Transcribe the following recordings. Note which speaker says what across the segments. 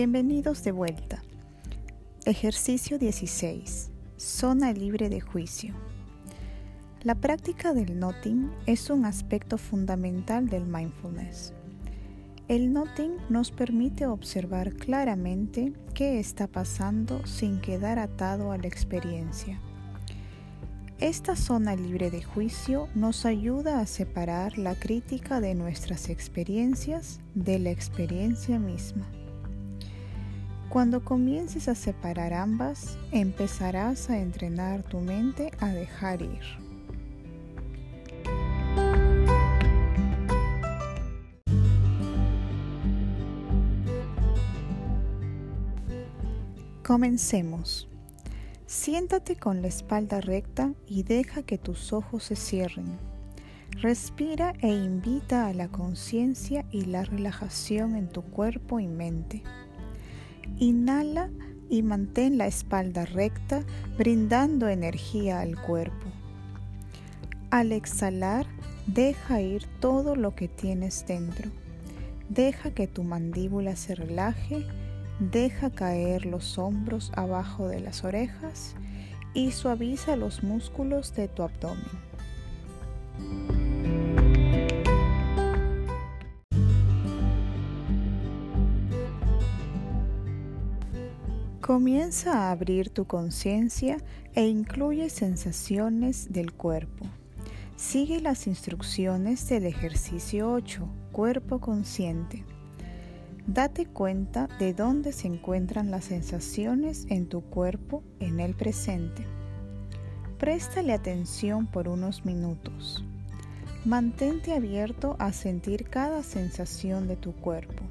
Speaker 1: Bienvenidos de vuelta. Ejercicio 16. Zona libre de juicio. La práctica del noting es un aspecto fundamental del mindfulness. El noting nos permite observar claramente qué está pasando sin quedar atado a la experiencia. Esta zona libre de juicio nos ayuda a separar la crítica de nuestras experiencias de la experiencia misma. Cuando comiences a separar ambas, empezarás a entrenar tu mente a dejar ir. Comencemos. Siéntate con la espalda recta y deja que tus ojos se cierren. Respira e invita a la conciencia y la relajación en tu cuerpo y mente. Inhala y mantén la espalda recta, brindando energía al cuerpo. Al exhalar, deja ir todo lo que tienes dentro. Deja que tu mandíbula se relaje, deja caer los hombros abajo de las orejas y suaviza los músculos de tu abdomen. Comienza a abrir tu conciencia e incluye sensaciones del cuerpo. Sigue las instrucciones del ejercicio 8, cuerpo consciente. Date cuenta de dónde se encuentran las sensaciones en tu cuerpo en el presente. Préstale atención por unos minutos. Mantente abierto a sentir cada sensación de tu cuerpo.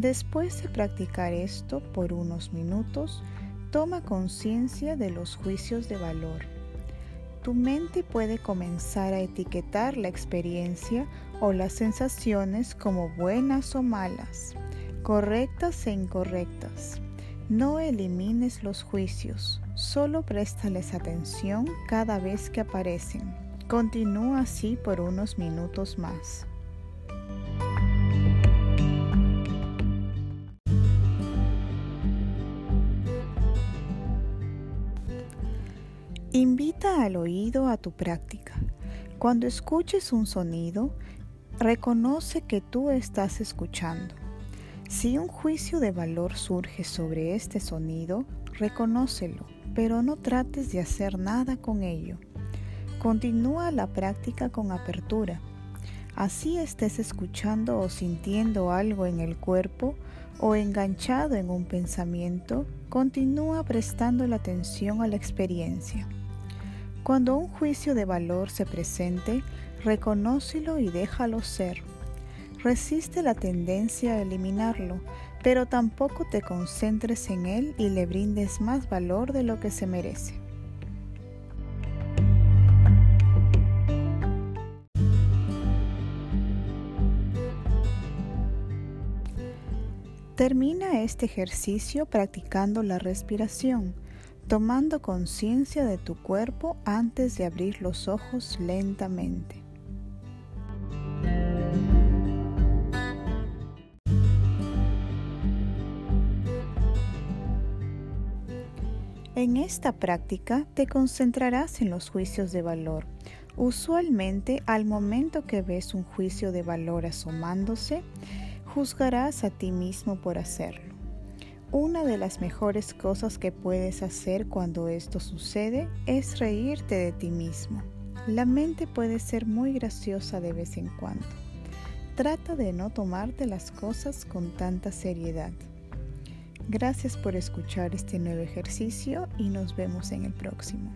Speaker 1: Después de practicar esto por unos minutos, toma conciencia de los juicios de valor. Tu mente puede comenzar a etiquetar la experiencia o las sensaciones como buenas o malas, correctas e incorrectas. No elimines los juicios, solo préstales atención cada vez que aparecen. Continúa así por unos minutos más. Invita al oído a tu práctica. Cuando escuches un sonido, reconoce que tú estás escuchando. Si un juicio de valor surge sobre este sonido, reconócelo, pero no trates de hacer nada con ello. Continúa la práctica con apertura. Así estés escuchando o sintiendo algo en el cuerpo o enganchado en un pensamiento, continúa prestando la atención a la experiencia. Cuando un juicio de valor se presente, reconócelo y déjalo ser. Resiste la tendencia a eliminarlo, pero tampoco te concentres en él y le brindes más valor de lo que se merece. Termina este ejercicio practicando la respiración tomando conciencia de tu cuerpo antes de abrir los ojos lentamente. En esta práctica te concentrarás en los juicios de valor. Usualmente al momento que ves un juicio de valor asomándose, juzgarás a ti mismo por hacerlo. Una de las mejores cosas que puedes hacer cuando esto sucede es reírte de ti mismo. La mente puede ser muy graciosa de vez en cuando. Trata de no tomarte las cosas con tanta seriedad. Gracias por escuchar este nuevo ejercicio y nos vemos en el próximo.